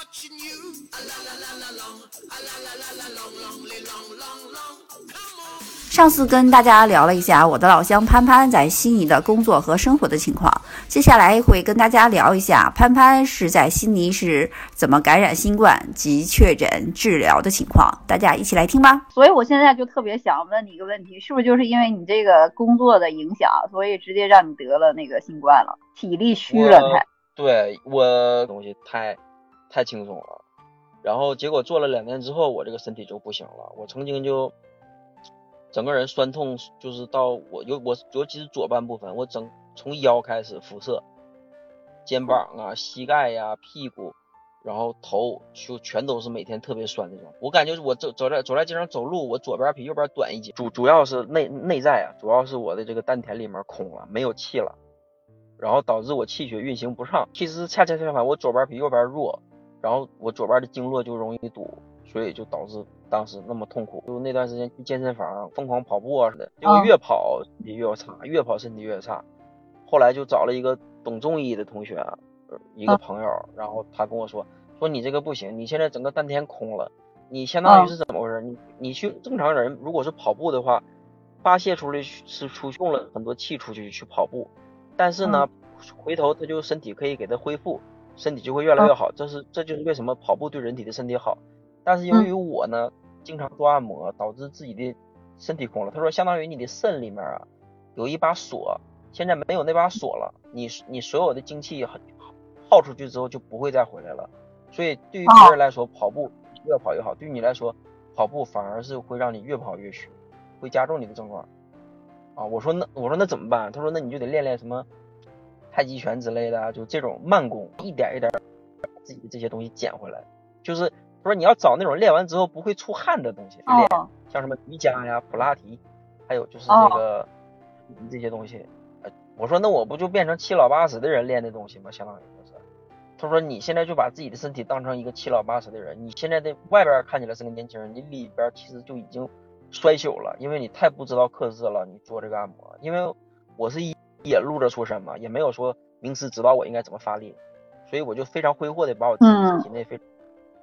watching you. A la la la la long, a la la la la long, long, long, long, long. 上次跟大家聊了一下我的老乡潘潘在悉尼的工作和生活的情况，接下来会跟大家聊一下潘潘是在悉尼是怎么感染新冠及确诊治疗的情况，大家一起来听吧。所以我现在就特别想问你一个问题，是不是就是因为你这个工作的影响，所以直接让你得了那个新冠了，体力虚了我才？对我东西太太轻松了，然后结果做了两年之后，我这个身体就不行了。我曾经就整个人酸痛，就是到我尤我尤其是左半部分，我整从腰开始辐射，肩膀啊、膝盖呀、屁股，然后头就全都是每天特别酸那种。我感觉我走走在走在街上走路，我左边比右边短一截。主主要是内内在啊，主要是我的这个丹田里面空了，没有气了。然后导致我气血运行不畅。其实恰恰相反，我左边比右边弱，然后我左边的经络就容易堵，所以就导致当时那么痛苦。就那段时间去健身房疯狂跑步啊似的，结果越跑身体越差，越跑身体越差。后来就找了一个懂中医的同学一个朋友，然后他跟我说，说你这个不行，你现在整个丹田空了，你相当于是怎么回事？你你去正常人如果是跑步的话，发泄出来是出用了很多气出去去跑步，但是呢，回头他就身体可以给他恢复，身体就会越来越好。这是这就是为什么跑步对人体的身体好。但是由于我呢，经常做按摩，导致自己的身体空了。他说，相当于你的肾里面啊有一把锁，现在没有那把锁了，你你所有的精气耗耗出去之后就不会再回来了。所以对于别人来说，跑步越跑越好；对于你来说，跑步反而是会让你越跑越虚，会加重你的症状。啊，我说那我说那怎么办？他说那你就得练练什么太极拳之类的啊，就这种慢功，一点一点把自己的这些东西捡回来。就是他说你要找那种练完之后不会出汗的东西去练，哦像什么瑜伽呀、普拉提，还有就是哦这个、这些东西。呃我说那我不就变成七老八十的人练的东西吗？相当于就是。他说你现在就把自己的身体当成一个七老八十的人，你现在的外边看起来是个年轻人，你里边其实就已经衰朽了，因为你太不知道克制了。你做这个按摩，因为我是一野路子出身嘛，也没有说名师指导我应该怎么发力，所以我就非常挥霍的把我自嗯己体内非、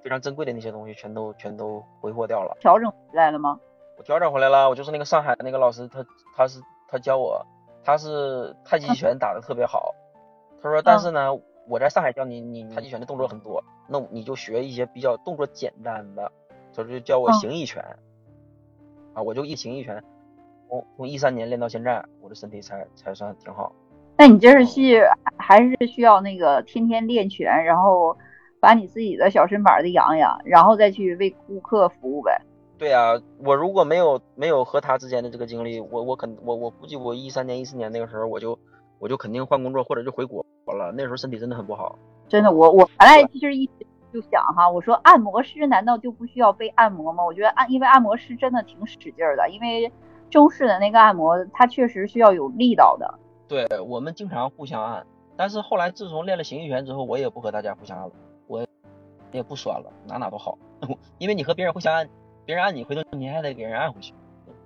非常珍贵的那些东西全都全都挥霍掉了。调整回来了吗？我调整回来了，我就是那个上海那个老师，他他是他教我，他是太极拳打的特别好。他说，但是呢，我在上海教你，你太极拳的动作很多，那你就学一些比较动作简单的。他就教我嗯形意拳，啊，我就一形意拳，从从一三年练到现在，我的身体才才算挺好。那你这是去还是需要那个天天练拳，然后把你自己的小身板儿的养养，然后再去为顾客服务呗？对啊，我如果没有没有和他之间的这个经历，我我肯我我估计我一三年一四年那个时候我就我就肯定换工作或者就回国了，那时候身体真的很不好。真的，我我原来其实一直就想哈，我说按摩师难道就不需要被按摩吗？我觉得按，因为按摩师真的挺使劲儿的，因为中式的那个按摩，它确实需要有力道的。对我们经常互相按，但是后来自从练了形意拳之后，我也不和大家互相按了，我也不酸了，哪哪都好，因为你和别人互相按，别人按你，回头你还得给人按回去，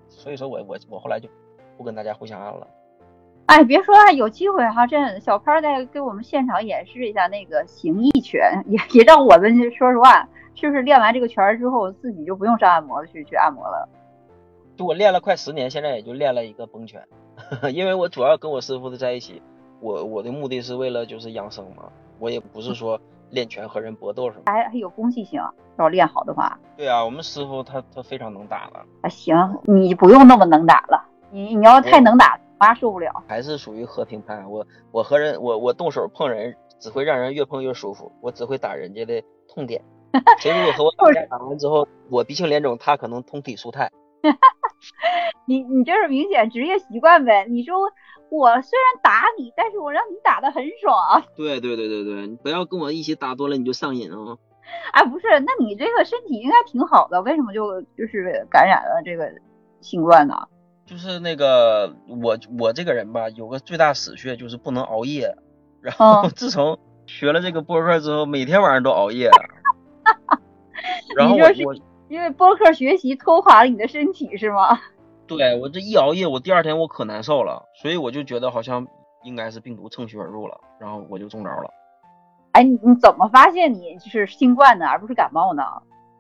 所以说我我我后来就不跟大家互相按了。哎，别说了，有机会哈，这小潘儿再给我们现场演示一下那个形意拳，也也让我们说实话，是不是练完这个拳儿之后，自己就不用上按摩去去按摩了？就我练了快十年，现在也就练了一个崩拳，因为我主要跟我师傅的在一起，我我的目的是为了就是养生嘛，我也不是说练拳和人搏斗什么。还还有攻击性，要练好的话，对啊，我们师傅他他非常能打了，啊行，你不用那么能打了，你你要太能打，妈受不了。还是属于和平派。我我和人我我动手碰人，只会让人越碰越舒服，我只会打人家的痛点。谁如果和我打 架打完之后，我鼻青脸肿，他可能通体舒泰。你你这是明显职业习惯呗？你说我虽然打你，但是我让你打的很爽。对对对对对，你不要跟我一起打多了你就上瘾啊。哎，不是，那你这个身体应该挺好的，为什么就就是感染了这个新冠呢？就是那个我我这个人吧，有个最大死穴就是不能熬夜。然后嗯自从学了这个播客之后，每天晚上都熬夜。然后我我因为播客学习拖垮了你的身体是吗？对我这一熬夜，我第二天我可难受了，所以我就觉得好像应该是病毒趁虚而入了，然后我就中招了。哎，你你怎么发现你就是新冠的，而不是感冒呢？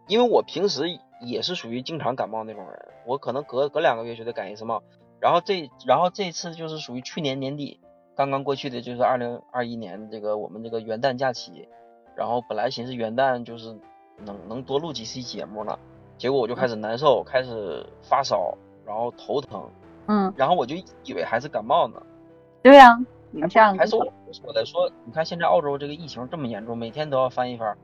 因为我平时也是属于经常感冒那种人，我可能隔隔两个月就得感一次冒。然后这然后这次就是属于去年年底刚刚过去的，就是二零二一年这个我们这个元旦假期，然后本来寻思元旦就是能能多录几期节目了，结果我就开始难受，开始发烧，然后头疼，嗯，然后我就以为还是感冒呢。对呀、你这样还是我说的，说你看现在澳洲这个疫情这么严重，每天都要翻一番，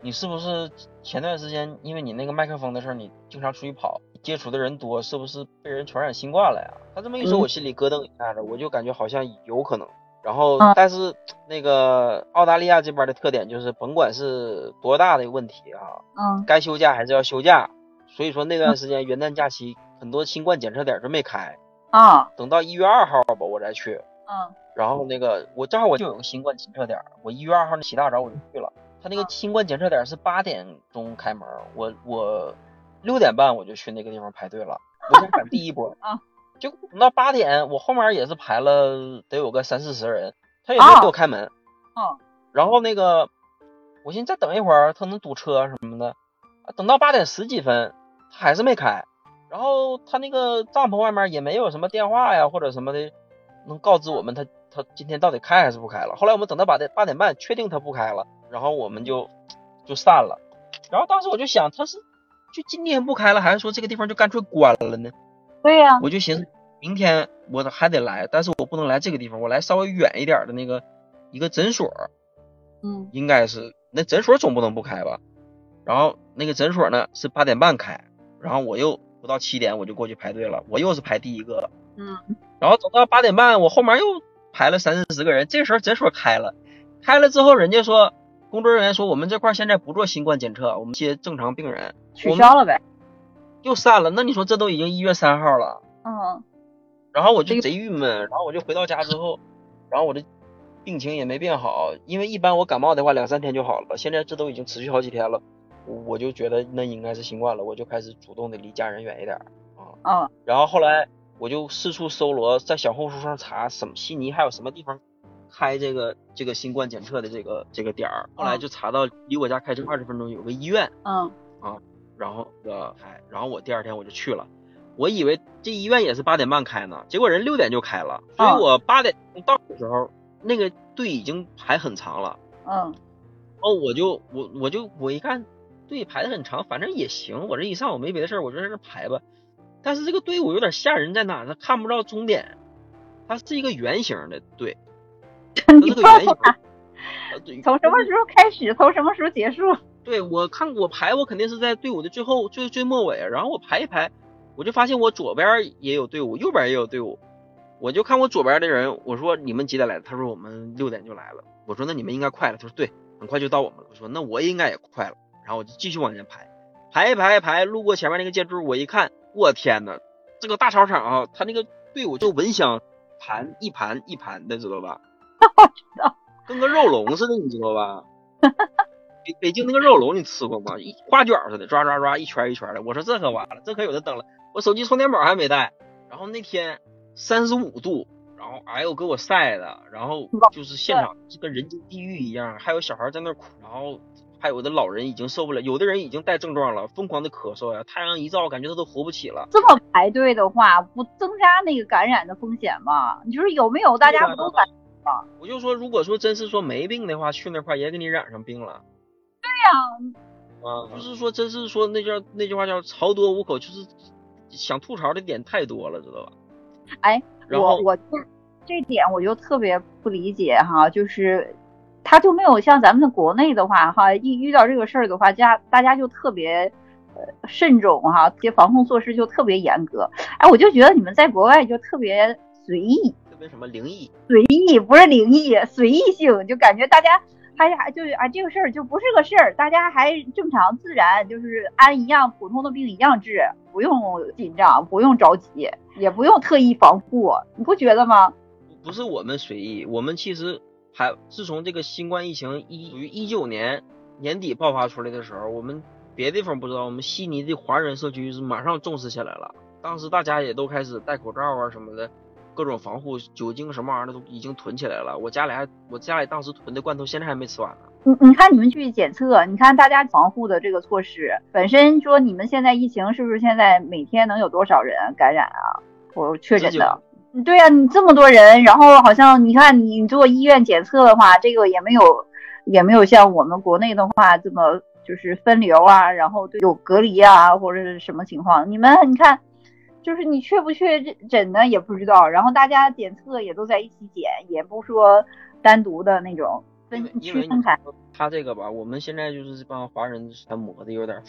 你是不是前段时间因为你那个麦克风的事儿，你经常出去跑，接触的人多，是不是被人传染新冠了呀？他这么一说，嗯我心里咯噔一下子，我就感觉好像有可能。然后嗯，但是那个澳大利亚这边的特点就是，甭管是多大的问题啊，嗯该休假还是要休假。所以说那段时间元旦假期，很多新冠检测点儿就没开，啊等到一月二号吧，我再去。嗯然后那个我正好我就有个新冠检测点儿，我一月二号那起大早我就去了。他那个新冠检测点儿是八点钟开门，我我六点半我就去那个地方排队了，我想赶第一波啊。就等到八点，我后面也是排了得有个三四十人，他也啊没给我开门。嗯然后那个我寻思再等一会儿，他能堵车什么的。啊等到八点十几分，他还是没开。然后他那个帐篷外面也没有什么电话呀或者什么的，能告知我们他他今天到底开还是不开了。后来我们等到八点八点半，确定他不开了，然后我们就就散了。然后当时我就想，他是就今天不开了，还是说这个地方就干脆关了呢？对呀、我就寻思，明天我还得来，但是我不能来这个地方，我来稍微远一点的那个一个诊所，嗯应该是那诊所总不能不开吧？然后那个诊所呢是八点半开，然后我又不到七点我就过去排队了，我又是排第一个，嗯然后等到八点半，我后面又排了三四十个人，这时候诊所开了，开了之后人家说工作人员说我们这块现在不做新冠检测，我们接正常病人，取消了呗。又散了。那你说这都已经一月三号了。嗯然后我就贼郁闷，然后我就回到家之后，然后我的病情也没变好，因为一般我感冒的话两三天就好了，现在这都已经持续好几天了，我我就觉得那应该是新冠了，我就开始主动的离家人远一点儿啊。嗯然后后来我就四处搜罗，在小红书上查什么悉尼还有什么地方开这个这个新冠检测的这个这个点儿，后来就查到离我家开车二十分钟有个医院，嗯然后呃开，然后我第二天我就去了，我以为这医院也是八点半开呢，结果人六点就开了，所以哦我八点到的时候，那个队已经排很长了。嗯哦，我就我我就我一看队排的很长，反正也行，我这一上午没别的事儿，我就在这排吧。但是这个队伍有点吓人，在哪？呢看不到终点，它是一个圆形的队，是个圆从什么时候开始，从什么时候结束？对我看我排，我肯定是在队伍的最后最最末尾，然后我排一排，我就发现我左边也有队伍，右边也有队伍，我就看我左边的人，我说你们几点来的？他说我们六点就来了。我说那你们应该快了。他说对，很快就到我们了。我说那我应该也快了。然后我就继续往前排，排一排一排，路过前面那个建筑，我一看，我天呐，这个大操场啊，他那个队伍就蚊香盘一盘一盘的，知道吧？道跟个肉笼似的，你知道吧？北北京那个肉楼你吃过吗？一花卷似的，抓抓抓，一圈一圈的。我说这可完了，这可有的等了。我手机充电宝还没带。然后那天三十五度，然后哎呦给我晒的，然后就是现场就跟人间地狱一样，还有小孩在那哭，然后还有的老人已经受不了，有的人已经带症状了，疯狂的咳嗽呀，太阳一照，感觉他都活不起了。这么排队的话，不增加那个感染的风险吗？你说有没有？大家不都感我就说，如果说真是说没病的话，去那块儿也给你染上病了。染？啊，就是说，真是说那叫那句话叫槽多无口，就是想吐槽的点太多了，知道吧？哎，我我就这点我就特别不理解哈，就是他就没有像咱们的国内的话哈，一遇到这个事儿的话，家大家就特别呃慎重哈，这些防控措施就特别严格。哎，我就觉得你们在国外就特别随意，特别什么灵异，随意不是灵异，随意性，就感觉大家还还就是啊这个事儿就不是个事儿，大家还正常自然，就是按一样普通的病一样治，不用紧张，不用着急，也不用特意防护，你不觉得吗？不是我们随意，我们其实还自从这个新冠疫情一于一九年年底爆发出来的时候，我们别的地方不知道，我们悉尼的华人社区是马上重视起来了。当时大家也都开始戴口罩啊什么的，各种防护酒精什么玩意儿的都已经囤起来了。我家里还我家里当时囤的罐头现在还没吃完呢。你你看你们去检测，你看大家防护的这个措施，本身说你们现在疫情是不是现在每天能有多少人感染啊？我确诊的。对呀、你这么多人，然后好像你看你做医院检测的话，这个也没有也没有像我们国内的话这么就是分流啊，然后有隔离啊或者是什么情况。你们你看，就是你确不确诊呢也不知道，然后大家检测也都在一起检，也不说单独的那种分区分开。他这个吧，我们现在就是这帮华人他磨的有点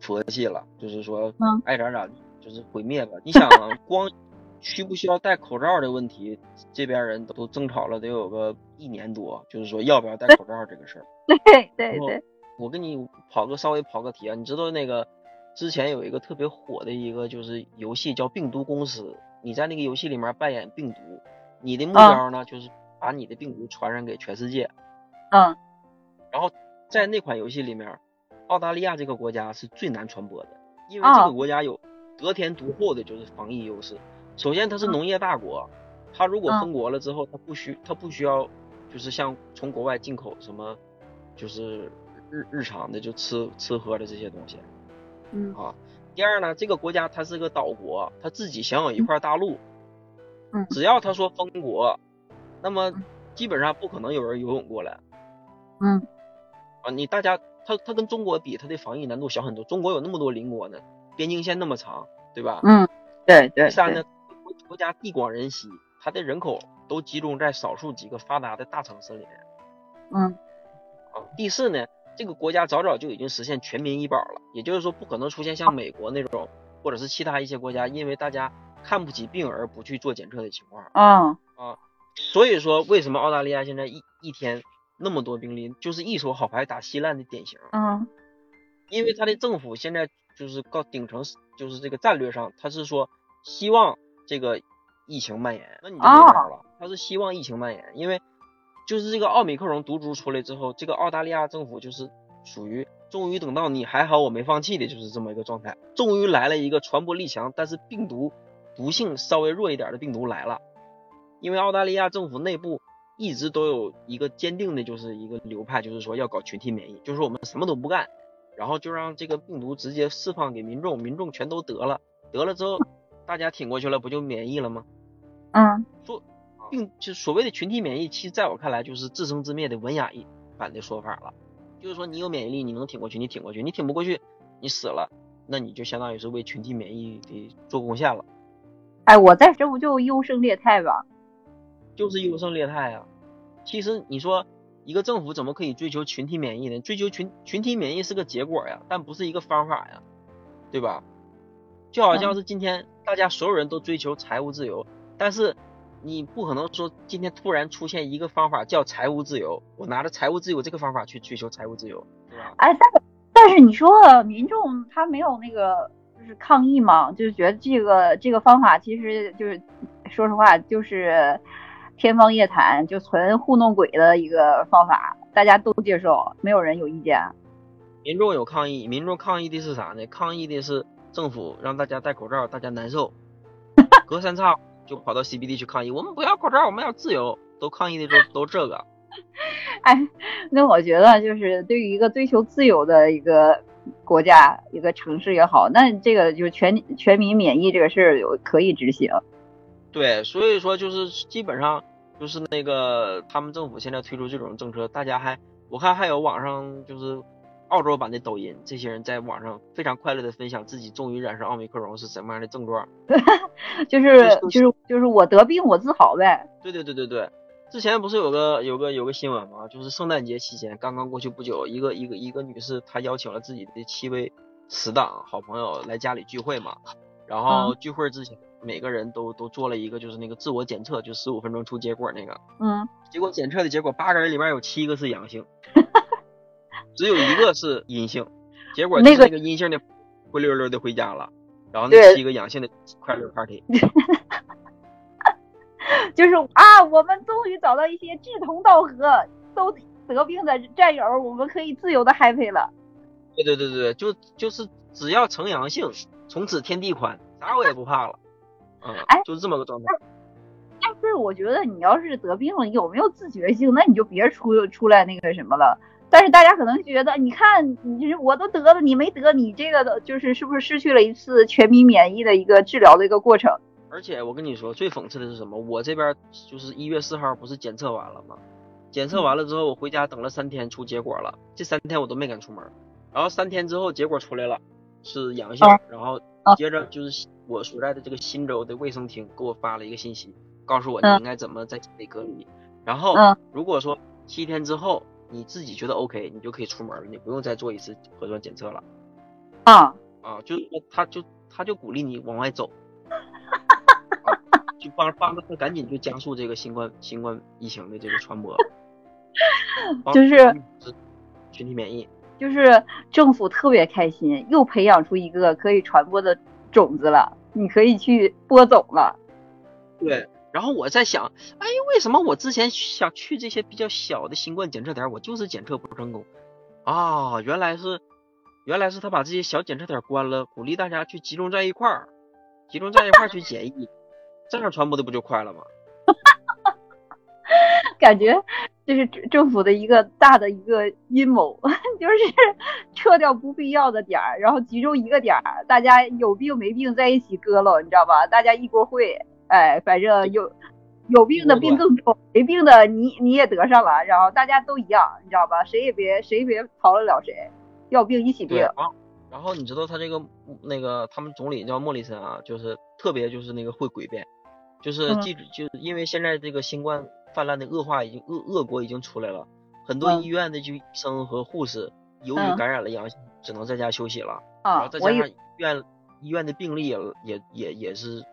佛系了，就是说嗯爱咋咋地，就是毁灭吧。你想啊光需不需要戴口罩的问题，这边人都争吵了得有个一年多，就是说要不要戴口罩这个事儿。对对对，我跟你跑个稍微跑个题啊，你知道那个之前有一个特别火的一个就是游戏叫病毒公司，你在那个游戏里面扮演病毒，你的目啊标呢、就是把你的病毒传染给全世界。嗯。然后在那款游戏里面，澳大利亚这个国家是最难传播的，因为这哦。个国家有得天独厚的就是防疫优势。首先它是嗯。农业大国，它如果嗯。封国了之后，它不需它不需要就是像从国外进口什么，就是日日常的就吃吃喝的这些东西嗯啊。第二呢，这个国家它是个岛国，它自己享有一块大陆，嗯只要他说封国，那么嗯基本上不可能有人游泳过来。嗯啊，你大家，它它跟中国比，它的防疫难度小很多。中国有那么多邻国呢，边境线那么长，对吧？嗯，对对对，第三呢，国国家地广人稀，它的人口都集中在少数几个发达的大城市里面。嗯啊，第四呢，这个国家早早就已经实现全民医保了，也就是说不可能出现像美国那种，或者是其他一些国家因为大家看不起病而不去做检测的情况。嗯所以说，为什么澳大利亚现在一一天那么多病例，就是一手好牌打稀烂的典型。嗯因为他的政府现在就是告顶层就是这个战略上，他是说希望这个疫情蔓延，那你就没招了，他是希望疫情蔓延，因为就是这个奥密克戎毒株出来之后，这个澳大利亚政府就是属于终于等到你还好我没放弃的，就是这么一个状态，终于来了一个传播力强，但是病毒毒性稍微弱一点的病毒来了，因为澳大利亚政府内部。一直都有一个坚定的，就是一个流派，就是说要搞群体免疫，就是我们什么都不干，然后就让这个病毒直接释放给民众，民众全都得了，得了之后大家挺过去了，不就免疫了吗？嗯并就所谓的群体免疫，其实在我看来就是自生自灭的文雅一版的说法了。就是说你有免疫力，你能挺过去，你挺过去；你挺不过去，你死了，那你就相当于是为群体免疫给做贡献了，哎，我在这不就优胜劣汰吧？就是优胜劣汰啊。其实你说一个政府怎么可以追求群体免疫呢？追求群群体免疫是个结果呀，但不是一个方法呀，对吧？就好像是今天大家所有人都追求财务自由，但是你不可能说今天突然出现一个方法叫财务自由，我拿着财务自由这个方法去追求财务自由，对吧？哎，但是但是你说民众他没有那个就是抗议嘛，就是觉得这个这个方法其实就是说实话就是天方夜谭，就纯糊弄鬼的一个方法，大家都接受，没有人有意见。民众有抗议，民众抗议的是啥呢？抗议的是政府让大家戴口罩，大家难受，隔三差五就跑到 CBD 去抗议，我们不要口罩，我们要自由，都抗议的都 都这个。哎，那我觉得就是对于一个追求自由的一个国家、一个城市也好，那这个就是全全民免疫这个事儿有可以执行。对，所以说就是基本上就是那个他们政府现在推出这种政策，大家还我看还有网上就是澳洲版的抖音，这些人在网上非常快乐的分享自己终于染上奥密克戎是什么样的症状。就是就就是就是我得病我自豪呗。对对对对对，之前不是有个有个有个新闻吗？就是圣诞节期间刚刚过去不久，一个一个一个女士她邀请了自己的七位死党好朋友来家里聚会嘛，然后聚会之前每个人都都做了一个就是那个自我检测，就十五分钟出结果那个。嗯，结果检测的结果，八个人里面有七个是阳性，只有一个是阴性。结果那个那个阴性的灰溜溜的回家了，然后那七个阳性的快乐 party。就是啊，我们终于找到一些志同道合、都得病的战友，我们可以自由的 happy 了。对对对对，就就是只要呈阳性，从此天地宽，啥我也不怕了。嗯哎，就是这么个状态。但是，我觉得你要是得病了，有没有自觉性，那你就别出出来那个什么了。但是大家可能觉得，你看，你我都得了，你没得，你这个的就是是不是失去了一次全民免疫的一个治疗的一个过程？而且我跟你说，最讽刺的是什么？我这边就是一月四号不是检测完了吗？检测完了之后，我回家等了三天，出结果了。这三天我都没敢出门。然后三天之后结果出来了，是阳性。然后接着就是我所在的这个新州的卫生厅给我发了一个信息，告诉我你应该怎么在家里隔离。然后如果说七天之后你自己觉得 OK，你就可以出门了，你不用再做一次核酸检测了。啊啊，就是说他就他就鼓励你往外走。就帮帮着他赶紧就加速这个新冠新冠疫情的这个传播，就是群体免疫，就是政府特别开心，又培养出一个可以传播的种子了，你可以去播种了。对，然后我在想，哎，为什么我之前想去这些比较小的新冠检测点，我就是检测不成功啊？原来是原来是他把这些小检测点关了，鼓励大家去集中在一块儿，集中在一块儿去检疫。这样传播的不就快了吗？哈哈哈感觉这是政府的一个大的一个阴谋，就是撤掉不必要的点儿，然后集中一个点儿，大家有病没病在一起割了，你知道吧？大家一锅烩，哎，反正有有病的病更重，没病的你你也得上了，然后大家都一样，你知道吧？谁也别谁也别逃得了谁，要病一起病。然后你知道他这个那个他们总理叫莫里森啊，就是特别就是那个会诡辩。就是记者，就是因为现在这个新冠泛滥的恶化已经恶恶果已经出来了，很多医院的就医生和护士由于感染了阳性，只能在家休息了。然后再加上医院医院的病例也也也也是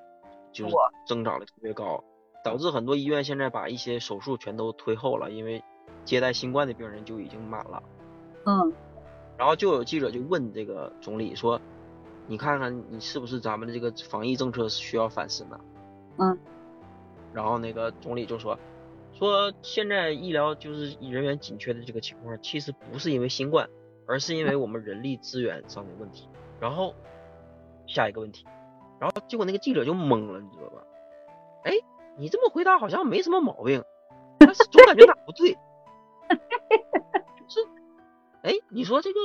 就是增长的特别高，导致很多医院现在把一些手术全都推后了，因为接待新冠的病人就已经满了。嗯，然后就有记者就问这个总理说：“你看看你是不是咱们的这个防疫政策是需要反思呢？”嗯，然后那个总理就说，说现在医疗就是人员紧缺的这个情况，其实不是因为新冠，而是因为我们人力资源上的问题。然后下一个问题，然后结果那个记者就懵了，你知道吧？哎，你这么回答好像没什么毛病，但是总感觉哪不对。是，哎，你说这个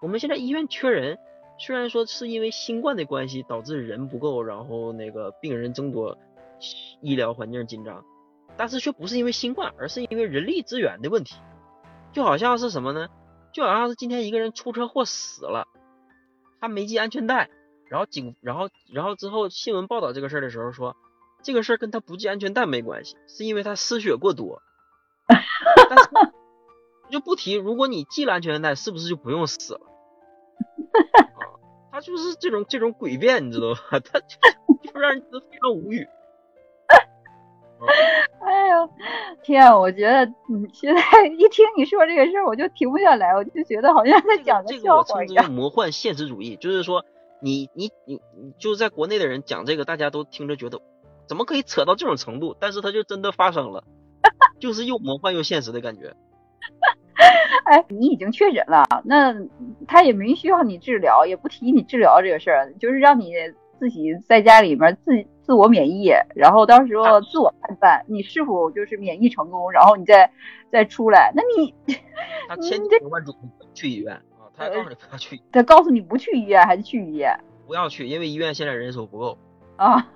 我们现在医院缺人。虽然说是因为新冠的关系导致人不够，然后那个病人增多，医疗环境紧张，但是却不是因为新冠，而是因为人力资源的问题。就好像是什么呢？就好像是今天一个人出车祸死了，他没系安全带，然后警，然后然后之后新闻报道这个事儿的时候说，这个事儿跟他不系安全带没关系，是因为他失血过多。但是就不提，如果你系了安全带，是不是就不用死了？他就是这种这种诡辩，你知道吧？他就就让人觉得非常无语。哎呦天！我觉得你现在一听你说这个事儿，我就停不下来，我就觉得好像在讲个笑话一样。这个我称之为魔幻现实主义，就是说你你你你就是在国内的人讲这个，大家都听着觉得怎么可以扯到这种程度？但是它就真的发生了，就是又魔幻又现实的感觉。哎，你已经确诊了，那他也没需要你治疗，也不提你治疗这个事儿，就是让你自己在家里面自自我免疫，然后到时候自我判断你是否就是免疫成功，然后你再再出来。那你他千叮万嘱去医院啊，他告诉你不要去，他告诉你不去医院还是去医院？不要去，因为医院现在人手不够啊。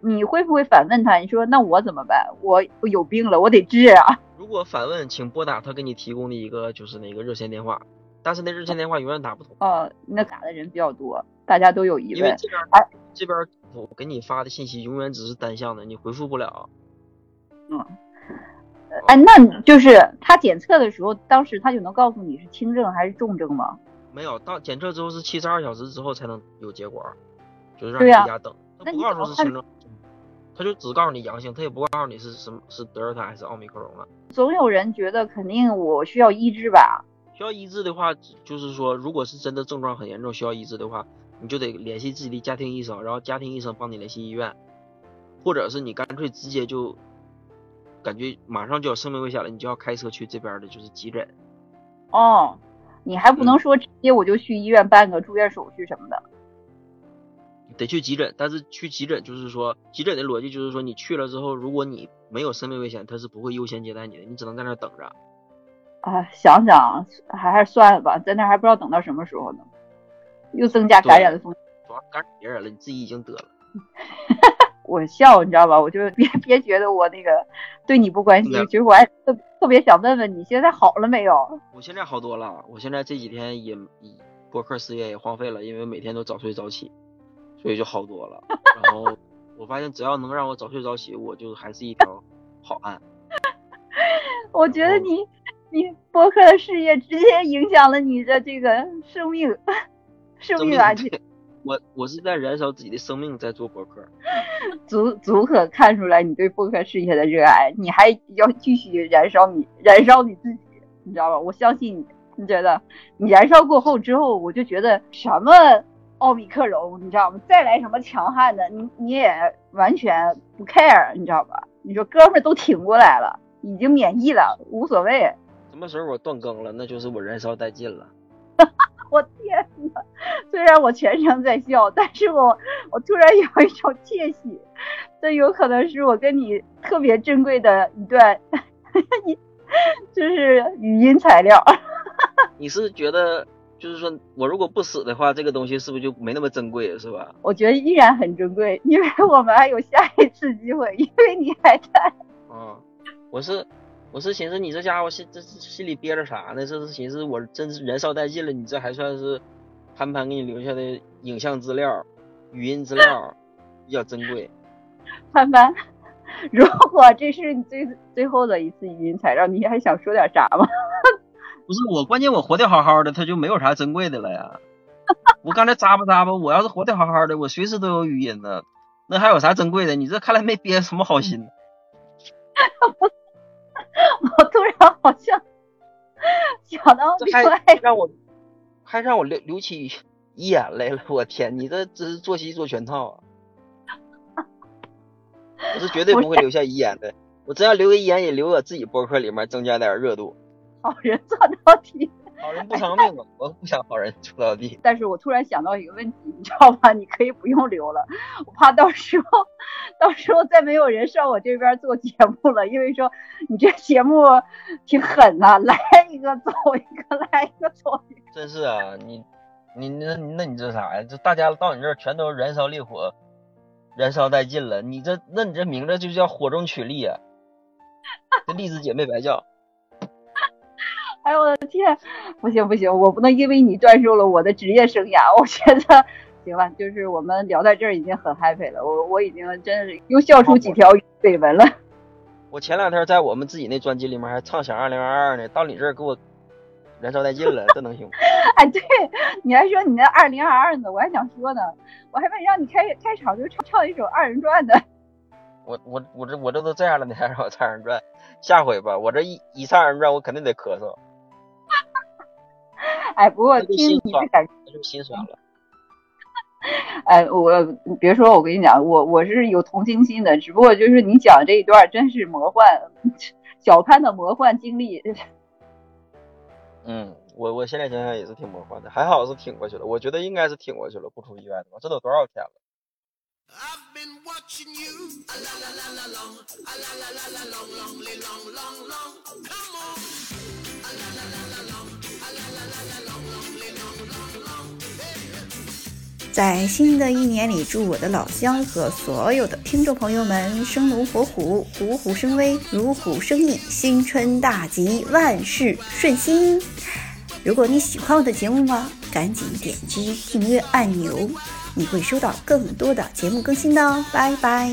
你会不会反问他？你说那我怎么办？我有病了，我得治啊。如果反问，请拨打他给你提供的一个就是那个热线电话，但是那热线电话永远打不通。哦，那打的人比较多，大家都有疑问。因为这边哎，这边我给你发的信息永远只是单向的，你回复不了。嗯，哎，那就是他检测的时候，当时他就能告诉你是轻症还是重症吗？没有，到检测之后是七十二小时之后才能有结果，就是让你在家等。他不告诉是轻症。他就只告诉你阳性，他也不告诉你是什么是德尔塔还是奥密克戎了。总有人觉得肯定我需要医治吧？需要医治的话，就是说，如果是真的症状很严重需要医治的话，你就得联系自己的家庭医生，然后家庭医生帮你联系医院，或者是你干脆直接就感觉马上就要生命危险了，你就要开车去这边的就是急诊。哦，你还不能说直接我就去医院办个住院手续什么的。得去急诊，但是去急诊就是说，急诊的逻辑就是说，你去了之后，如果你没有生命危险，他是不会优先接待你的，你只能在那等着。啊，想想还还是算了吧，在那还不知道等到什么时候呢，又增加感染的风险。主要感染别人了，你自己已经得了。我笑，你知道吧？我就别别觉得我那个对你不关心，其实我还特特别想问问你现在好了没有？我现在好多了，我现在这几天也也播客事业也荒废了，因为每天都早睡早起，所以就好多了。然后我发现只要能让我早睡早起，我就还是一条好汉。我觉得你你播客的事业直接影响了你的这个生命 生生命命安全，对我我是在燃烧自己的生命在做博客。足足可看出来你对博客事业的热爱，你还要继续燃烧你燃烧你自己，你知道吧？我相信你，你觉得你燃烧过后之后，我就觉得什么奥密克戎，你知道吗？再来什么强悍的，你你也完全不 care，你知道吧？你说哥们儿都挺过来了，已经免疫了，无所谓。什么时候我断更了，那就是我燃烧殆尽了。我天呐！虽然我全程在笑，但是我我突然有一种窃喜，这有可能是我跟你特别珍贵的一段，就是语音材料。你是觉得就是说我如果不死的话，这个东西是不是就没那么珍贵了，是吧？我觉得依然很珍贵，因为我们还有下一次机会，因为你还在。嗯，我是我是寻思你这家伙心这这心里憋着啥呢？这是寻思我真是燃烧殆尽了，你这还算是潘潘给你留下的影像资料、语音资料比较珍贵。潘潘，如果这是你最最后的一次语音材料，你还想说点啥吗？不是我，关键我活得好好的，他就没有啥珍贵的了呀。我刚才扎吧扎吧，我要是活得好好的，我随时都有语音呢，那还有啥珍贵的？你这看来没憋什么好心。我突然好像想到这还另外让我还让我流流起遗眼来了，我天，你这真是做戏做全套啊！我是绝对不会留下遗言的，我真要留个遗言，也留我自己博客里面增加点热度。好人做到底。好人不偿命啊！我不想好人出到地。但是我突然想到一个问题，你知道吧？你可以不用留了，我怕到时候，到时候再没有人上我这边做节目了，因为说你这节目挺狠呐、来一个走一个，来一个走一个。真是啊，你你那那你这啥呀？这大家到你这儿全都燃烧烈火，燃烧殆尽了。你这那你这名字就叫火中取栗啊！这栗子姐妹白叫。哎呦我的天，不行不行，我不能因为你断送了我的职业生涯。我觉得行了，就是我们聊到这儿已经很 happy 了，我我已经真是又笑出几条绯闻了。我前两天在我们自己那专辑里面还畅想二零二二呢，到你这儿给我燃烧殆尽了，这能行吗？哎，对，你还说你那二零二二呢，我还想说呢，我还问让你开开场就唱唱一首二人转的。我我我这我这都这样了，你还让我唱二人转？下回吧，我这一一唱二人转，我肯定得咳嗽，哎，不过听你的感觉，那就心酸了。哎，我别说，我跟你讲，我我是有同情心的，只不过就是你讲这一段真是魔幻，小潘的魔幻经历。嗯，我我现在想想也是挺魔幻的，还好是挺过去了，我觉得应该是挺过去了，不出意外的话，这都多少天了？I've been watching you. A la la la la long. A la la la la long, long, li- long, long, long. Come on. A la la la la long. 在新的一年里，祝我的老乡和所有的听众朋友们生龙活虎、虎虎生威、如虎生翼、新春大吉、万事顺心。如果你喜欢我的节目吗？赶紧点击订阅按钮，你会收到更多的节目更新的哦。拜拜。